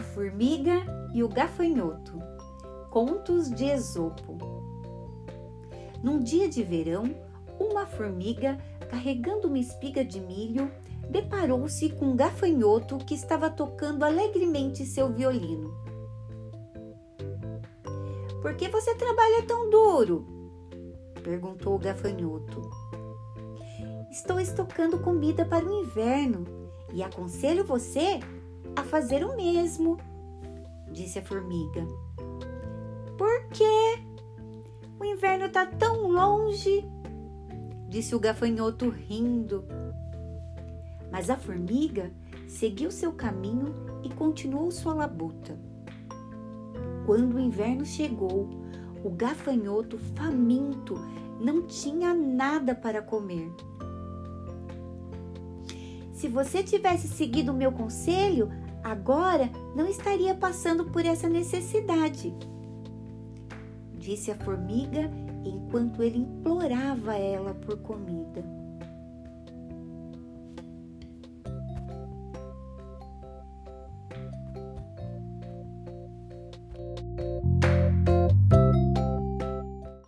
Formiga e o Gafanhoto Contos de Esopo Num dia de verão, uma formiga, carregando uma espiga de milho, deparou-se com um gafanhoto que estava tocando alegremente seu violino. Por que você trabalha tão duro? perguntou o gafanhoto. Estou estocando comida para o inverno e aconselho você a fazer o mesmo, disse a formiga. Por quê? O inverno está tão longe, disse o gafanhoto rindo. Mas a formiga seguiu seu caminho e continuou sua labuta. Quando o inverno chegou, o gafanhoto, faminto, não tinha nada para comer. Se você tivesse seguido o meu conselho, agora não estaria passando por essa necessidade, disse a formiga enquanto ele implorava ela por comida.